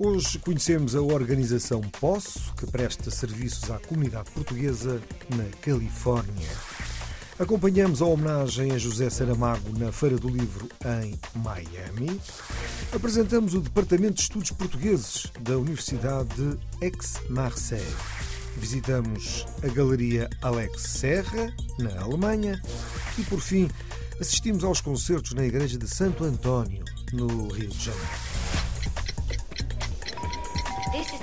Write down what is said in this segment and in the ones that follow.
Hoje conhecemos a organização Poço, que presta serviços à comunidade portuguesa na Califórnia. Acompanhamos a homenagem a José Saramago na Feira do Livro em Miami. Apresentamos o Departamento de Estudos Portugueses da Universidade de Aix-Marseille. Visitamos a Galeria Alex Serra, na Alemanha. E, por fim, assistimos aos concertos na Igreja de Santo António, no Rio de Janeiro.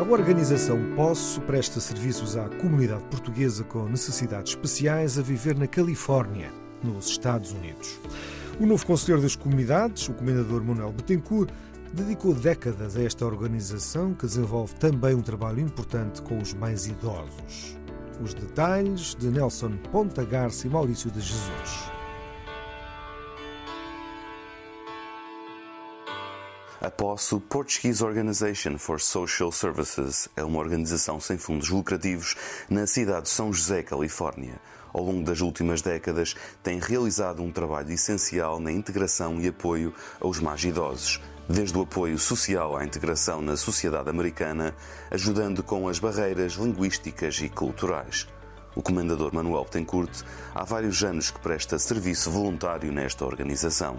A organização Poço presta serviços à comunidade portuguesa com necessidades especiais a viver na Califórnia, nos Estados Unidos. O novo Conselheiro das Comunidades, o Comendador Manuel Betancourt, dedicou décadas a esta organização que desenvolve também um trabalho importante com os mais idosos. Os detalhes de Nelson Ponta Garça e Maurício de Jesus. A POSO, Portuguese Organization for Social Services, é uma organização sem fundos lucrativos na cidade de São José, Califórnia. Ao longo das últimas décadas, tem realizado um trabalho essencial na integração e apoio aos mais idosos, desde o apoio social à integração na sociedade americana, ajudando com as barreiras linguísticas e culturais. O comendador Manuel Betancourt há vários anos que presta serviço voluntário nesta organização,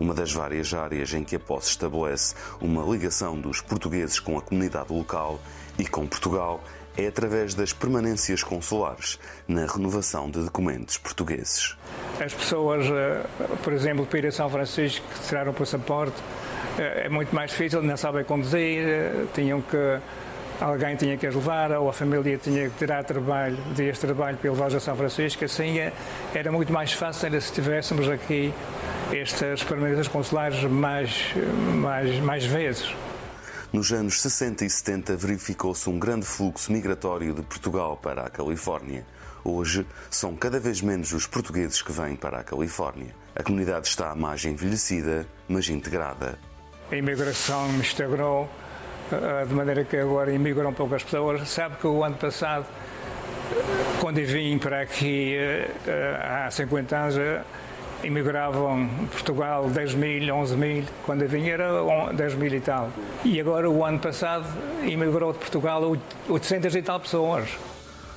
uma das várias áreas em que a posse estabelece uma ligação dos portugueses com a comunidade local e com Portugal é através das permanências consulares na renovação de documentos portugueses. As pessoas, eh, por exemplo, para ir a São Francisco, que tiraram o passaporte, eh, é muito mais difícil, não sabem conduzir, eh, tinham que. Alguém tinha que as levar, ou a família tinha que tirar trabalho, dias de trabalho para levá-los a São Francisco. Assim eh, era muito mais fácil se tivéssemos aqui estas permanências consulares mais, mais, mais vezes. Nos anos 60 e 70 verificou-se um grande fluxo migratório de Portugal para a Califórnia. Hoje são cada vez menos os portugueses que vêm para a Califórnia. A comunidade está mais envelhecida, mas integrada. A imigração estagnou, de maneira que agora imigram poucas pessoas. Sabe que o ano passado, quando vim para aqui eh, eh, há 50 anos, imigravam de Portugal 10 mil, 11 mil, quando eu vim era on- 10 mil e tal. E agora, o ano passado, imigrou de Portugal oit- 800 e tal pessoas.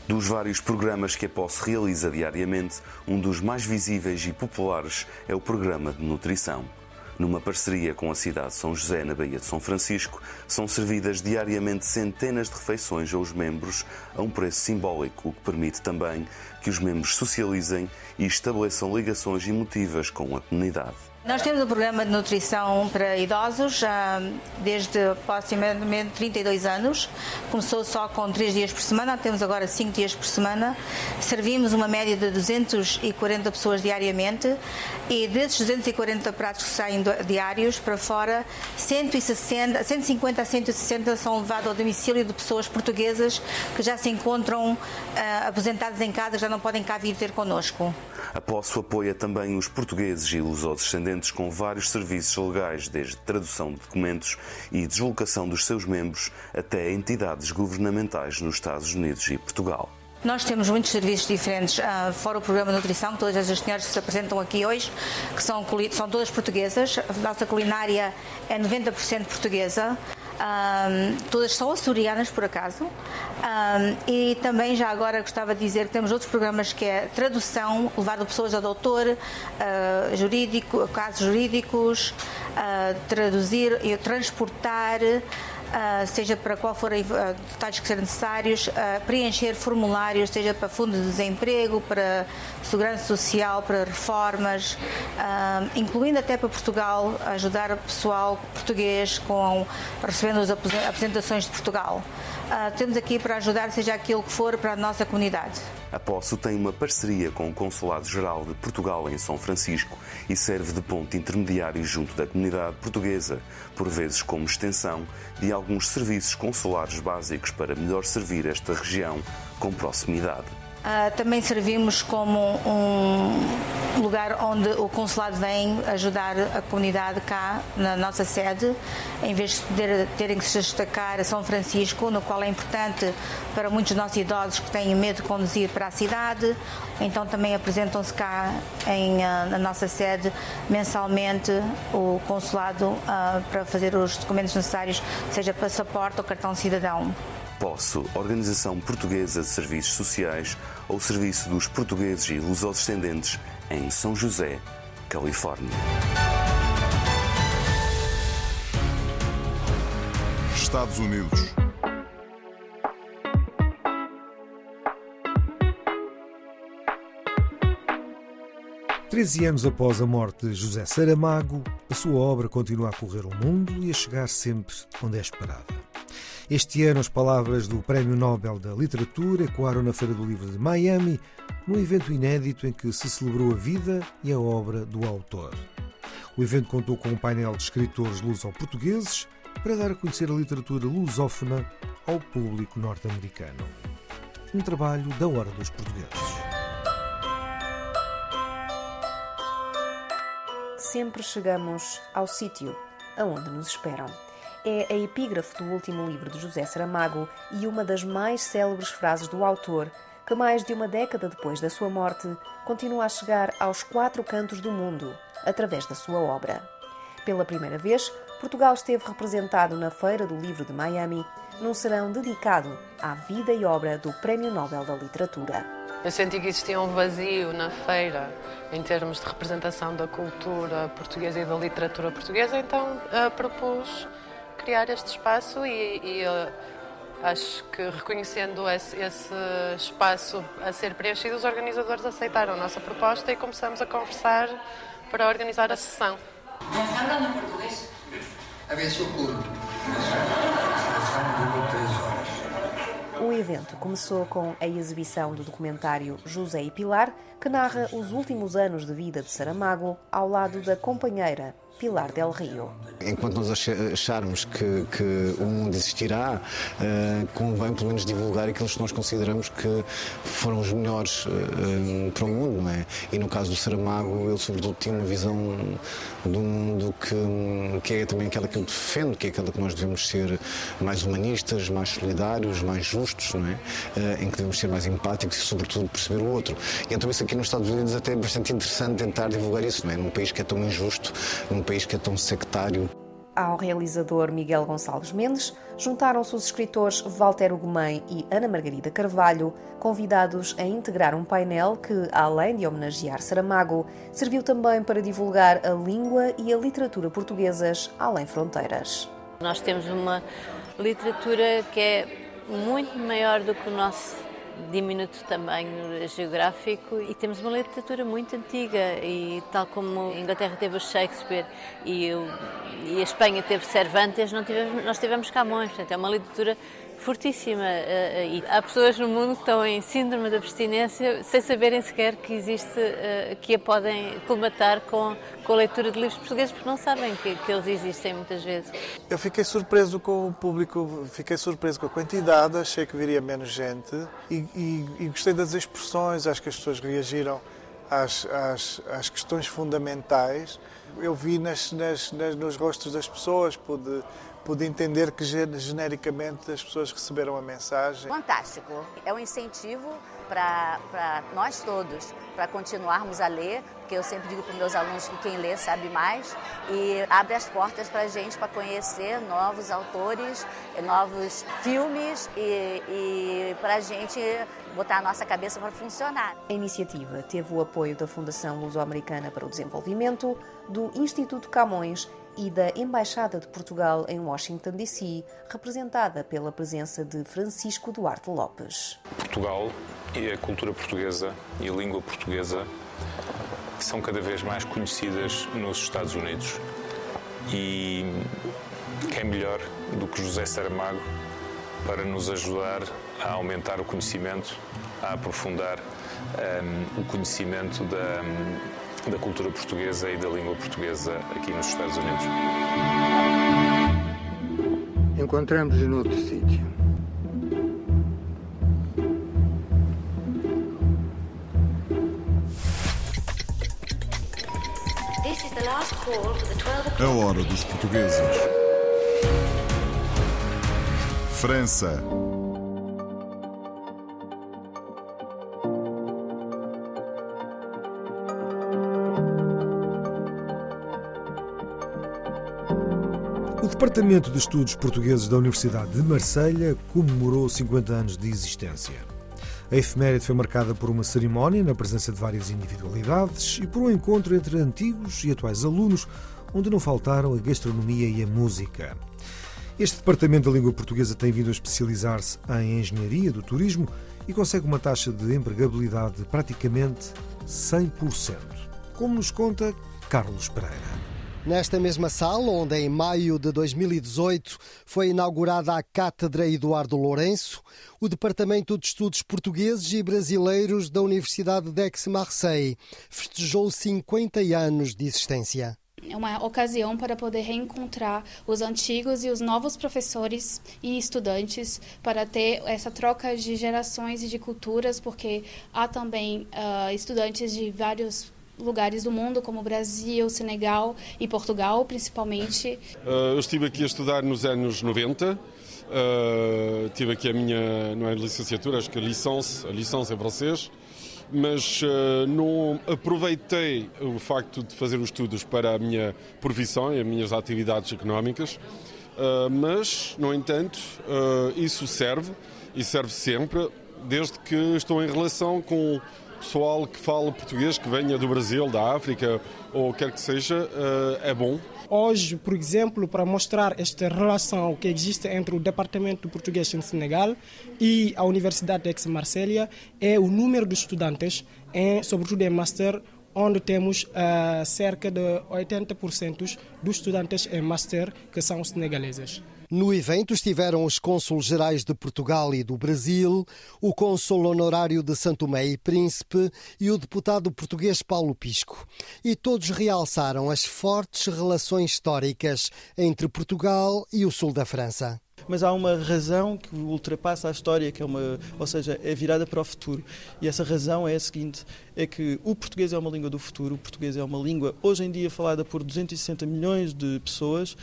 Dos vários programas que a Posse realiza diariamente, um dos mais visíveis e populares é o programa de nutrição. Numa parceria com a cidade de São José, na Baía de São Francisco, são servidas diariamente centenas de refeições aos membros a um preço simbólico, o que permite também que os membros socializem e estabeleçam ligações emotivas com a comunidade. Nós temos um programa de nutrição para idosos desde aproximadamente 32 anos. Começou só com 3 dias por semana, temos agora 5 dias por semana. Servimos uma média de 240 pessoas diariamente e desses 240 pratos que saem diários para fora, 160, 150 a 160 são levados ao domicílio de pessoas portuguesas que já se encontram ah, aposentadas em casa, já não podem cá vir ter connosco. A Posso apoia também os portugueses e lusodescendentes com vários serviços legais, desde tradução de documentos e deslocação dos seus membros até entidades governamentais nos Estados Unidos e Portugal. Nós temos muitos serviços diferentes, ah, fora o programa de nutrição, todas as senhoras que se apresentam aqui hoje, que são, são todas portuguesas. A nossa culinária é 90% portuguesa. Ahm, todas são açorianas, por acaso. Ahm, e também, já agora, gostava de dizer que temos outros programas que é tradução, levar de pessoas a doutor, ah, jurídico, casos jurídicos, ah, traduzir e transportar. Uh, seja para qual for uh, detalhes que serão necessários, uh, preencher formulários, seja para fundo de desemprego, para segurança social, para reformas, incluindo até para Portugal, ajudar o pessoal português com recebendo as apresentações de Portugal. Temos aqui para ajudar, seja aquilo que for, para a nossa comunidade. A Poço tem uma parceria com o Consulado-Geral de Portugal em São Francisco e serve de ponto intermediário junto da comunidade portuguesa, por vezes como extensão de alguns serviços consulares básicos para melhor servir esta região com proximidade. Uh, também servimos como um lugar onde o consulado vem ajudar a comunidade cá na nossa sede, em vez de terem que se destacar a São Francisco, no qual é importante para muitos dos nossos idosos que têm medo de conduzir para a cidade. Então também apresentam-se cá em, uh, na nossa sede mensalmente o consulado uh, para fazer os documentos necessários, seja passaporte ou cartão cidadão. Posso, Organização Portuguesa de Serviços Sociais ou Serviço dos Portugueses e Lusodescendentes em São José, Califórnia. Estados Unidos. Treze anos após a morte de José Saramago, a sua obra continua a correr o mundo e a chegar sempre onde é esperada. Este ano, as palavras do Prémio Nobel da Literatura ecoaram na Feira do Livro de Miami, num evento inédito em que se celebrou a vida e a obra do autor. O evento contou com um painel de escritores luso-portugueses para dar a conhecer a literatura lusófona ao público norte-americano. Um trabalho da Hora dos Portugueses. Sempre chegamos ao sítio aonde nos esperam é a epígrafe do último livro de José Saramago e uma das mais célebres frases do autor, que mais de uma década depois da sua morte continua a chegar aos quatro cantos do mundo através da sua obra. Pela primeira vez, Portugal esteve representado na Feira do Livro de Miami, num serão dedicado à vida e obra do Prémio Nobel da Literatura. Eu senti que existia um vazio na feira em termos de representação da cultura portuguesa e da literatura portuguesa, então uh, propus criar este espaço e, e uh, acho que reconhecendo esse, esse, espaço a ser preenchido, os organizadores aceitaram a nossa proposta e começamos a conversar para organizar a sessão. Falando português? A ver se O evento começou com a exibição do documentário José e Pilar, que narra os últimos anos de vida de Saramago ao lado da companheira Pilar del Rio. Enquanto nós acharmos que, que o mundo existirá, uh, convém pelo menos divulgar aqueles que nós consideramos que foram os melhores uh, para o mundo, não é? E no caso do Saramago, ele sobretudo tinha uma visão do mundo que, que é também aquela que eu defendo, que é aquela que nós devemos ser mais humanistas, mais solidários, mais justos, não é? Uh, em que devemos ser mais empáticos e sobretudo perceber o outro. E então isso aqui nos Estados Unidos até é bastante interessante tentar divulgar isso, não é? Num país que é tão injusto, num país que é tão sectário. Ao realizador Miguel Gonçalves Mendes juntaram-se os escritores Walter Ugumem e Ana Margarida Carvalho, convidados a integrar um painel que, além de homenagear Saramago, serviu também para divulgar a língua e a literatura portuguesas além fronteiras. Nós temos uma literatura que é muito maior do que o nosso diminuto tamanho geográfico e temos uma literatura muito antiga e tal como a Inglaterra teve o Shakespeare e, o, e a Espanha teve Cervantes, não tivemos, nós tivemos Camões, portanto é uma literatura fortíssima eh, eh, e há pessoas no mundo que estão em síndrome de abstinência sem saberem sequer que existe, eh, que a podem colmatar com, com a leitura de livros portugueses porque não sabem que, que eles existem muitas vezes. Eu fiquei surpreso com o público, fiquei surpreso com a quantidade, achei que viria menos gente e, e, e gostei das expressões, acho que as pessoas reagiram às, às, às questões fundamentais. Eu vi nas, nas, nas, nos rostos das pessoas, pude pude entender que genericamente as pessoas receberam a mensagem. Fantástico. É um incentivo para nós todos, para continuarmos a ler, porque eu sempre digo para meus alunos que quem lê sabe mais, e abre as portas para a gente para conhecer novos autores, novos filmes e, e para a gente botar a nossa cabeça para funcionar. A iniciativa teve o apoio da Fundação Luso-Americana para o Desenvolvimento, do Instituto Camões e da Embaixada de Portugal em Washington, D.C., representada pela presença de Francisco Duarte Lopes. Portugal e a cultura portuguesa e a língua portuguesa são cada vez mais conhecidas nos Estados Unidos. E quem melhor do que José Saramago para nos ajudar a aumentar o conhecimento, a aprofundar um, o conhecimento da, da cultura portuguesa e da língua portuguesa aqui nos Estados Unidos. Encontramos-nos noutro sítio. A hora dos portugueses. França. Departamento de Estudos Portugueses da Universidade de Marselha comemorou 50 anos de existência. A efeméride foi marcada por uma cerimónia na presença de várias individualidades e por um encontro entre antigos e atuais alunos, onde não faltaram a gastronomia e a música. Este Departamento da Língua Portuguesa tem vindo a especializar-se em engenharia do turismo e consegue uma taxa de empregabilidade de praticamente 100%, como nos conta Carlos Pereira. Nesta mesma sala, onde em maio de 2018 foi inaugurada a Cátedra Eduardo Lourenço, o Departamento de Estudos Portugueses e Brasileiros da Universidade d'Aix-Marseille festejou 50 anos de existência. É uma ocasião para poder reencontrar os antigos e os novos professores e estudantes para ter essa troca de gerações e de culturas, porque há também uh, estudantes de vários lugares do mundo, como Brasil, Senegal e Portugal, principalmente. Uh, eu estive aqui a estudar nos anos 90. Uh, tive aqui a minha, não é licenciatura, acho que a licença, a licença em francês, mas uh, não aproveitei o facto de fazer os estudos para a minha profissão e as minhas atividades económicas, uh, mas, no entanto, isso serve e serve sempre, desde que estou em relação com pessoal que fala português, que venha do Brasil, da África ou quer que seja, eh, é bom. Hoje, por exemplo, para mostrar esta relação que existe entre o Departamento de Português em Senegal e a Universidade de Aix-Marselha, é o número de estudantes, em, sobretudo em Master, onde temos uh, cerca de 80% dos estudantes em Master que são senegaleses. No evento estiveram os cônsules gerais de Portugal e do Brasil, o cônsul honorário de Santo Tomé e Príncipe e o deputado português Paulo Pisco. E todos realçaram as fortes relações históricas entre Portugal e o sul da França mas há uma razão que ultrapassa a história, que é uma, ou seja, é virada para o futuro. E essa razão é a seguinte: é que o português é uma língua do futuro, o português é uma língua hoje em dia falada por 260 milhões de pessoas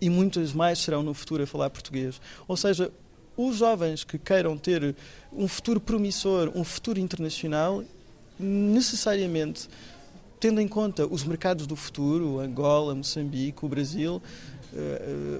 e muitas mais serão no futuro a falar português. Ou seja, os jovens que queiram ter um futuro promissor, um futuro internacional, necessariamente tendo em conta os mercados do futuro, Angola, Moçambique, o Brasil,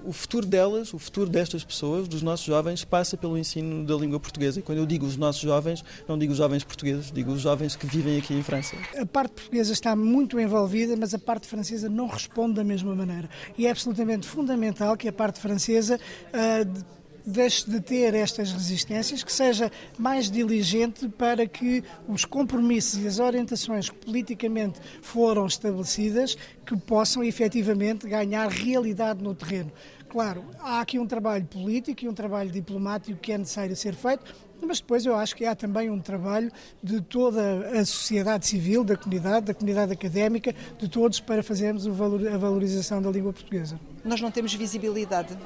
o futuro delas, o futuro destas pessoas, dos nossos jovens, passa pelo ensino da língua portuguesa. E quando eu digo os nossos jovens, não digo os jovens portugueses, digo os jovens que vivem aqui em França. A parte portuguesa está muito envolvida, mas a parte francesa não responde da mesma maneira. E é absolutamente fundamental que a parte francesa. Uh, deixe de ter estas resistências, que seja mais diligente para que os compromissos e as orientações que politicamente foram estabelecidas que possam efetivamente ganhar realidade no terreno. Claro, há aqui um trabalho político e um trabalho diplomático que é necessário ser feito, mas depois eu acho que há também um trabalho de toda a sociedade civil, da comunidade, da comunidade académica, de todos para fazermos a valorização da língua portuguesa. Nós não temos visibilidade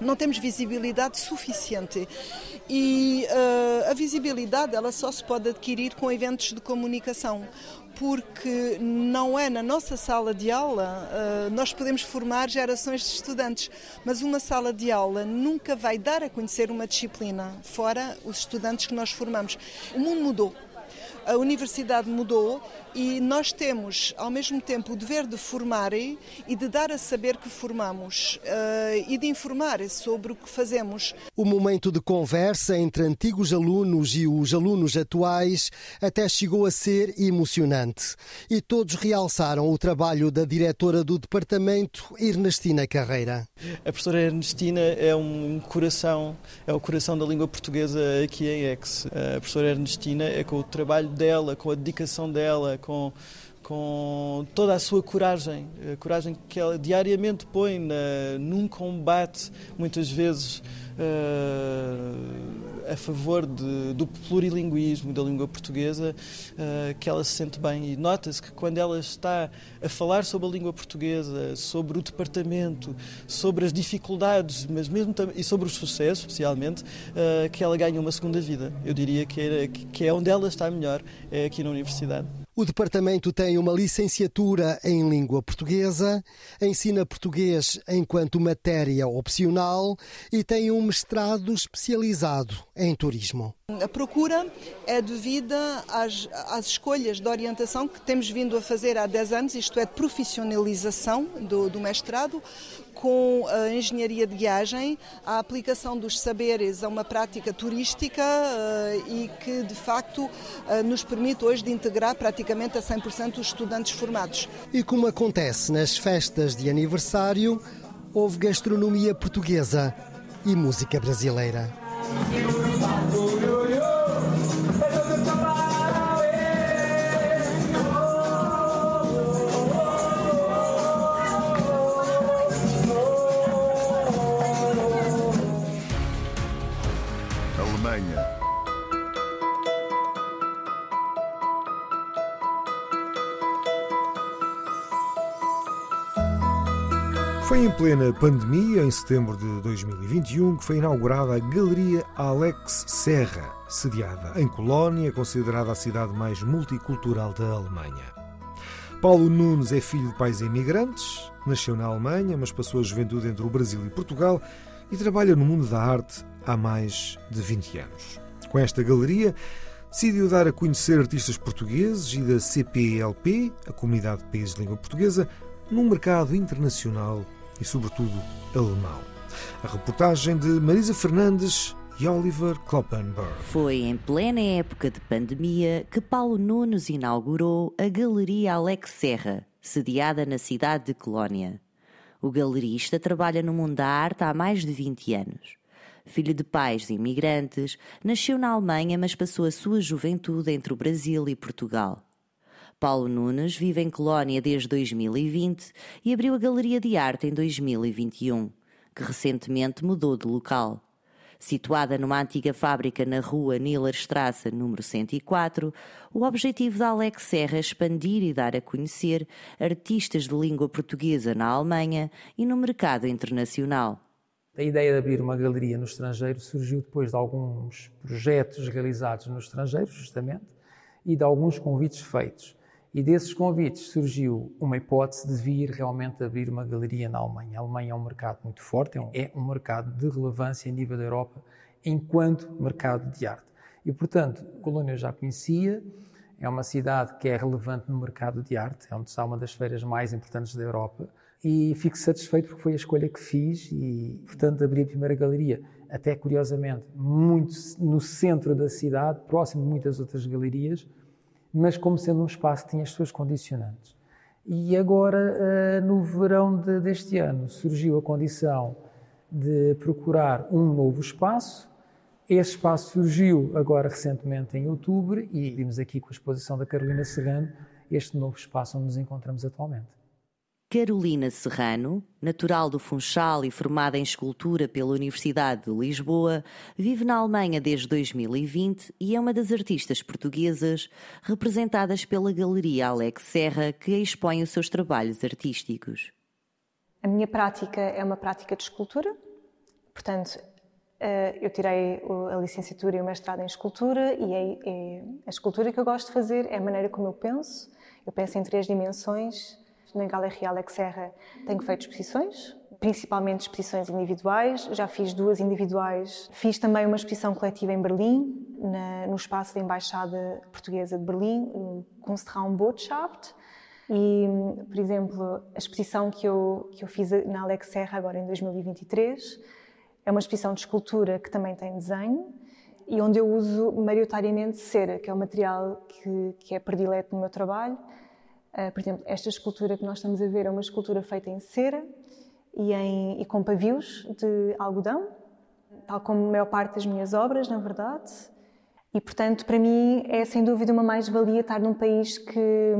não temos visibilidade suficiente e uh, a visibilidade ela só se pode adquirir com eventos de comunicação porque não é na nossa sala de aula, uh, nós podemos formar gerações de estudantes, mas uma sala de aula nunca vai dar a conhecer uma disciplina, fora os estudantes que nós formamos. O mundo mudou. A universidade mudou e nós temos, ao mesmo tempo, o dever de formar e de dar a saber que formamos uh, e de informar sobre o que fazemos. O momento de conversa entre antigos alunos e os alunos atuais até chegou a ser emocionante e todos realçaram o trabalho da diretora do departamento, Ernestina Carreira. A professora Ernestina é um coração, é o coração da língua portuguesa aqui em Ex. A professora Ernestina é com o trabalho dela, com a dedicação dela, com com toda a sua coragem, a coragem que ela diariamente põe na, num combate, muitas vezes uh, a favor de, do plurilinguismo da língua portuguesa, uh, que ela se sente bem. E nota-se que quando ela está a falar sobre a língua portuguesa, sobre o departamento, sobre as dificuldades, mas mesmo e sobre os sucessos, especialmente, uh, que ela ganha uma segunda vida. Eu diria que que é onde ela está melhor, é aqui na universidade. O departamento tem uma licenciatura em língua portuguesa, ensina português enquanto matéria opcional e tem um mestrado especializado em turismo. A procura é devida às, às, escolhas de orientação que temos vindo a fazer há 10 anos, isto é, de profissionalização do, do mestrado, com a engenharia de viagem, a aplicação dos saberes a uma prática turística uh, e que, de facto, uh, nos permite hoje de integrar praticamente a 100% os estudantes formados. E como acontece nas festas de aniversário, houve gastronomia portuguesa e música brasileira. Foi em plena pandemia, em setembro de 2021, que foi inaugurada a Galeria Alex Serra, sediada em Colónia, considerada a cidade mais multicultural da Alemanha. Paulo Nunes é filho de pais imigrantes, nasceu na Alemanha, mas passou a juventude entre o Brasil e Portugal e trabalha no mundo da arte há mais de 20 anos. Com esta galeria, decidiu dar a conhecer artistas portugueses e da CPLP, a Comunidade de Países de Língua Portuguesa, num mercado internacional e, sobretudo, alemão. A reportagem de Marisa Fernandes e Oliver Kloppenberg. Foi em plena época de pandemia que Paulo Nunes inaugurou a Galeria Alex Serra, sediada na cidade de Colónia. O galerista trabalha no mundo da arte há mais de 20 anos. Filho de pais imigrantes, nasceu na Alemanha, mas passou a sua juventude entre o Brasil e Portugal. Paulo Nunes vive em Colónia desde 2020 e abriu a Galeria de Arte em 2021, que recentemente mudou de local. Situada numa antiga fábrica na rua Strasse, número 104, o objetivo da Alex Serra é expandir e dar a conhecer artistas de língua portuguesa na Alemanha e no mercado internacional. A ideia de abrir uma galeria no estrangeiro surgiu depois de alguns projetos realizados no estrangeiro, justamente, e de alguns convites feitos. E desses convites surgiu uma hipótese de vir realmente abrir uma galeria na Alemanha. A Alemanha é um mercado muito forte, é um, é mercado de relevância a nível da Europa enquanto mercado de arte. E, portanto, Colônia eu já conhecia, é uma cidade que é relevante no mercado de arte, é onde está uma das feiras mais importantes da Europa, e fico satisfeito porque foi a escolha que fiz e, portanto, abri a primeira galeria, até curiosamente, muito no centro da cidade, próximo de muitas outras galerias, mas como sendo um espaço tinha as suas condicionantes. E agora, eh, no verão de, deste ano, surgiu a condição de procurar um novo espaço. Esse espaço surgiu agora recentemente em outubro e vimos aqui com a exposição da Carolina Serrano este novo espaço onde nos encontramos atualmente. Carolina Serrano, natural do Funchal e formada em escultura pela Universidade de Lisboa, vive na Alemanha desde 2020 e é uma das artistas portuguesas representadas pela Galeria Alex Serra, que expõe os seus trabalhos artísticos. A minha prática é uma prática de escultura, portanto, eh, eu tirei a licenciatura e o mestrado em escultura e é, é a escultura que eu gosto de fazer é a maneira como eu penso. Eu penso em três dimensões na Galeria Alex Serra tenho feito exposições, principalmente exposições individuais. Já fiz duas individuais. Fiz também uma exposição coletiva em Berlim, na, no espaço da Embaixada Portuguesa de Berlim, no Kunstraumbotschaft. E, por exemplo, a exposição que eu, que eu fiz na Alex Serra agora em 2023 é uma exposição de escultura que também tem desenho e onde eu uso maioritariamente cera, que é o material que, que é predileto no meu trabalho. Uh, por exemplo, esta escultura que nós estamos a ver é uma escultura feita em cera e, em, e com pavios de algodão, tal como a maior parte das minhas obras, na verdade. E, portanto, para mim é sem dúvida uma mais-valia estar num país que,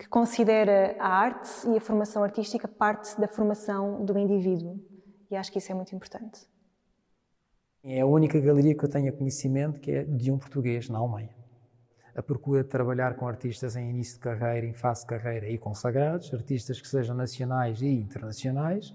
que considera a arte e a formação artística parte da formação do indivíduo. E acho que isso é muito importante. É a única galeria que eu tenho conhecimento que é de um português na Alemanha. A procura de trabalhar com artistas em início de carreira, em fase de carreira e consagrados, artistas que sejam nacionais e internacionais,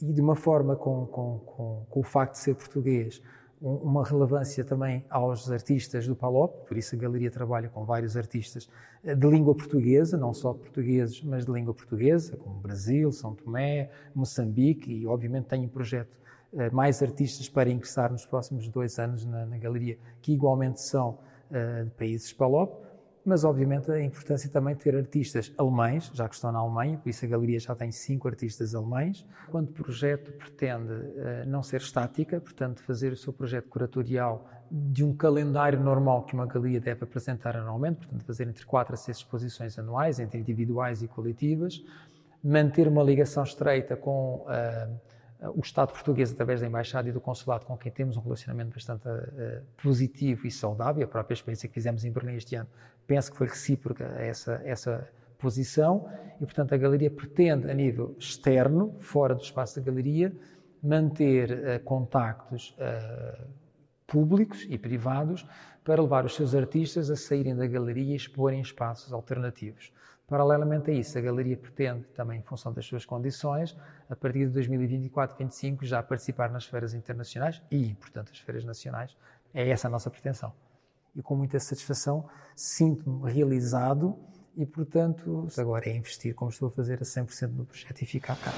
e de uma forma com, com, com, com o facto de ser português, uma relevância também aos artistas do PALOP, por isso a galeria trabalha com vários artistas eh, de língua portuguesa, não só portugueses, mas de língua portuguesa, como Brasil, São Tomé, Moçambique, e obviamente tem um projeto eh, mais artistas para ingressar nos próximos dois anos na, na galeria, que igualmente são de países PALOP, mas obviamente a importância também de ter artistas alemães, já que estão na Alemanha, por isso a galeria já tem cinco artistas alemães. Quando o projeto pretende uh, não ser estática, portanto fazer o seu projeto curatorial de um calendário normal que uma galeria deve apresentar anualmente, portanto fazer entre quatro a seis exposições anuais, entre individuais e coletivas, manter uma ligação estreita com uh, o Estado português, através da Embaixada e do Consulado, com quem temos um relacionamento bastante uh, positivo e saudável, a própria experiência que fizemos em Berlim este ano, penso que foi recíproca essa, essa posição, e portanto a Galeria pretende, a nível externo, fora do espaço da Galeria, manter uh, contactos uh, públicos e privados para levar os seus artistas a saírem da Galeria e exporem espaços alternativos. Paralelamente a isso, a Galeria pretende, também em função das suas condições, a partir de 2024-25, já participar nas feiras internacionais e, portanto, as feiras nacionais. É essa a nossa pretensão. E com muita satisfação sinto-me realizado e, portanto, agora é investir, como estou a fazer, a 100% no projeto e ficar cá.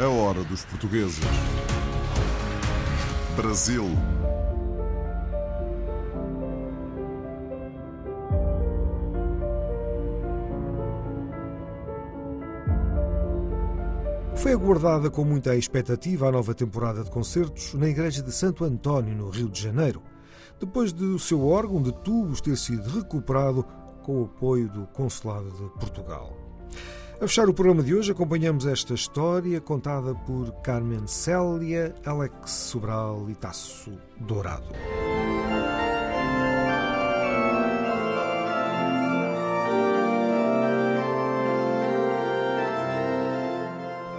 A hora dos portugueses. Brasil. Foi aguardada com muita expectativa a nova temporada de concertos na Igreja de Santo António, no Rio de Janeiro, depois de o seu órgão de tubos ter sido recuperado com o apoio do Consulado de Portugal. A fechar o programa de hoje, acompanhamos esta história contada por Carmen Célia, Alex Sobral e Tasso Dourado.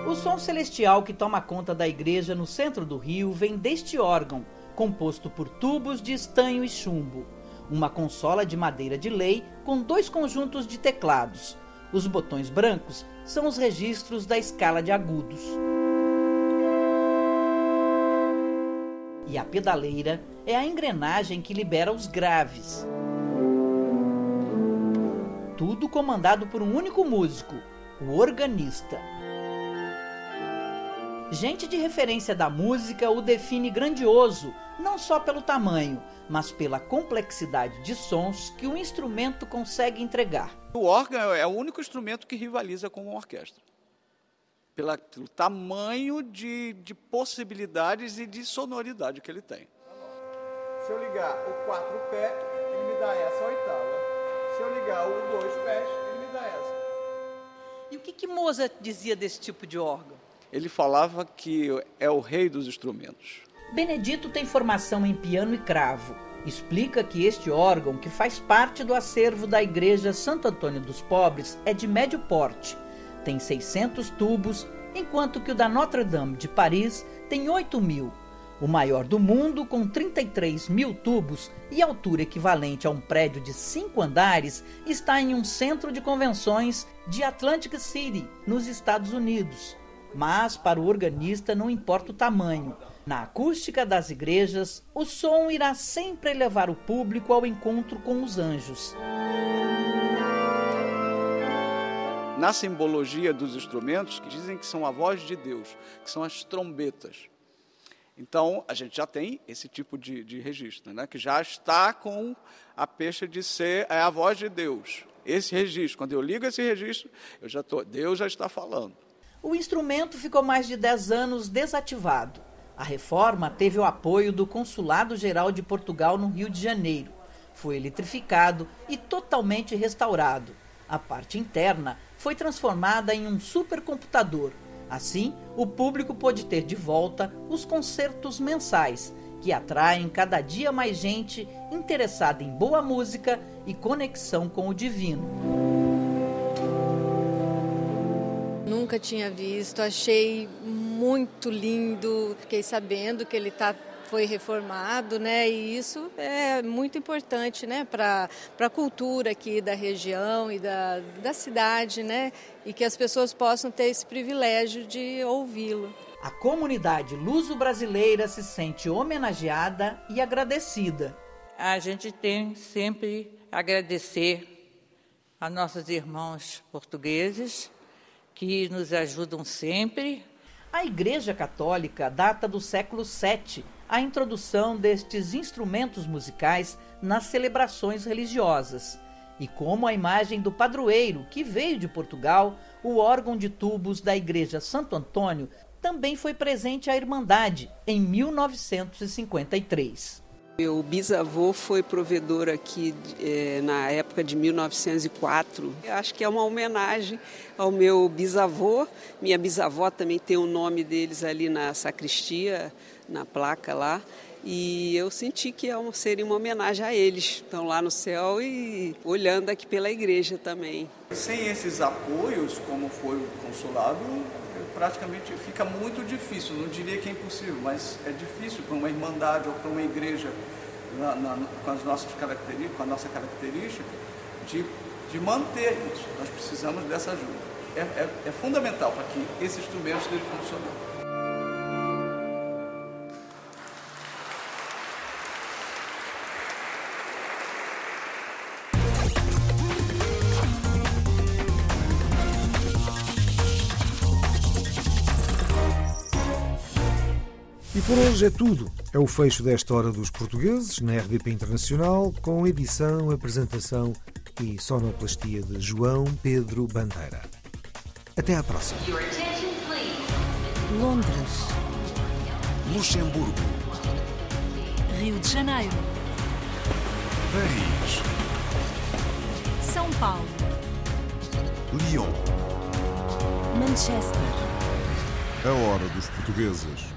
O som celestial que toma conta da igreja no centro do Rio vem deste órgão, composto por tubos de estanho e chumbo. Uma consola de madeira de lei com dois conjuntos de teclados os botões brancos são os registros da escala de agudos. E a pedaleira é a engrenagem que libera os graves. Tudo comandado por um único músico, o organista. Gente de referência da música o define grandioso, não só pelo tamanho, mas pela complexidade de sons que o instrumento consegue entregar. O órgão é o único instrumento que rivaliza com uma orquestra. Pela, pelo tamanho de, de possibilidades e de sonoridade que ele tem. Se eu ligar o quatro pé, ele me dá essa oitava. Se eu ligar o dois pés, ele me dá essa. E o que, que Mozart dizia desse tipo de órgão? Ele falava que é o rei dos instrumentos. Benedito tem formação em piano e cravo. Explica que este órgão, que faz parte do acervo da Igreja Santo Antônio dos Pobres, é de médio porte. Tem 600 tubos, enquanto que o da Notre Dame de Paris tem 8 mil. O maior do mundo, com 33 mil tubos e altura equivalente a um prédio de cinco andares, está em um centro de convenções de Atlantic City, nos Estados Unidos. Mas para o organista não importa o tamanho. Na acústica das igrejas, o som irá sempre levar o público ao encontro com os anjos. na simbologia dos instrumentos que dizem que são a voz de Deus, que são as trombetas. Então, a gente já tem esse tipo de, de registro, né? que já está com a peixe de ser é a voz de Deus. Esse registro, quando eu ligo esse registro, eu já tô, Deus já está falando. O instrumento ficou mais de 10 anos desativado. A reforma teve o apoio do Consulado Geral de Portugal no Rio de Janeiro. Foi eletrificado e totalmente restaurado. A parte interna foi transformada em um supercomputador Assim, o público pôde ter de volta os concertos mensais, que atraem cada dia mais gente interessada em boa música e conexão com o divino. Nunca tinha visto, achei muito lindo, fiquei sabendo que ele está foi reformado, né? E isso é muito importante, né, para a cultura aqui da região e da, da cidade, né? E que as pessoas possam ter esse privilégio de ouvi-lo. A comunidade luso-brasileira se sente homenageada e agradecida. A gente tem sempre agradecer a nossos irmãos portugueses que nos ajudam sempre. A Igreja Católica data do século VII a introdução destes instrumentos musicais nas celebrações religiosas. E como a imagem do padroeiro, que veio de Portugal, o órgão de tubos da Igreja Santo Antônio também foi presente à Irmandade em 1953. Meu bisavô foi provedor aqui é, na época de 1904. Eu acho que é uma homenagem ao meu bisavô. Minha bisavó também tem o nome deles ali na sacristia, na placa lá. E eu senti que é uma, seria uma homenagem a eles. Estão lá no céu e olhando aqui pela igreja também. Sem esses apoios, como foi o consulado, praticamente fica muito difícil. Não diria que é impossível, mas é difícil para uma irmandade ou para uma igreja na, na, com, as nossas características, com a nossa característica de, de manter isso. Nós precisamos dessa ajuda. É, é, é fundamental para que esse instrumento esteja funcionando. Por hoje é tudo. É o fecho desta Hora dos Portugueses, na RDP Internacional, com edição, apresentação e sonoplastia de João Pedro Bandeira. Até à próxima. Londres. Luxemburgo. Rio de Janeiro. Paris. São Paulo. Lyon. Manchester. A hora dos portugueses.